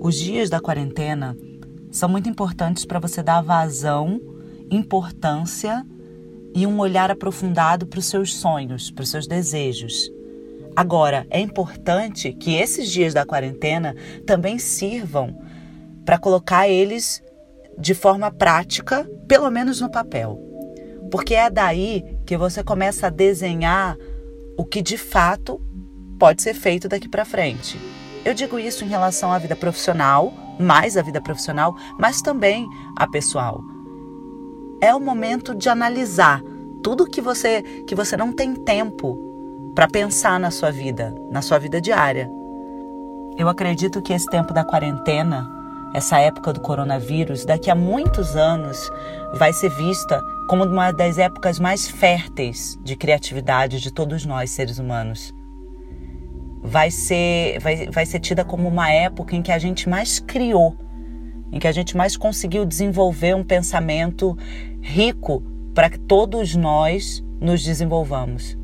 Os dias da quarentena são muito importantes para você dar vazão, importância e um olhar aprofundado para os seus sonhos, para os seus desejos. Agora, é importante que esses dias da quarentena também sirvam para colocar eles de forma prática, pelo menos no papel. Porque é daí que você começa a desenhar o que de fato pode ser feito daqui para frente. Eu digo isso em relação à vida profissional, mais a vida profissional, mas também a pessoal. É o momento de analisar tudo que você que você não tem tempo para pensar na sua vida, na sua vida diária. Eu acredito que esse tempo da quarentena, essa época do coronavírus, daqui a muitos anos vai ser vista como uma das épocas mais férteis de criatividade de todos nós seres humanos vai ser, vai, vai ser tida como uma época em que a gente mais criou, em que a gente mais conseguiu desenvolver um pensamento rico para que todos nós nos desenvolvamos.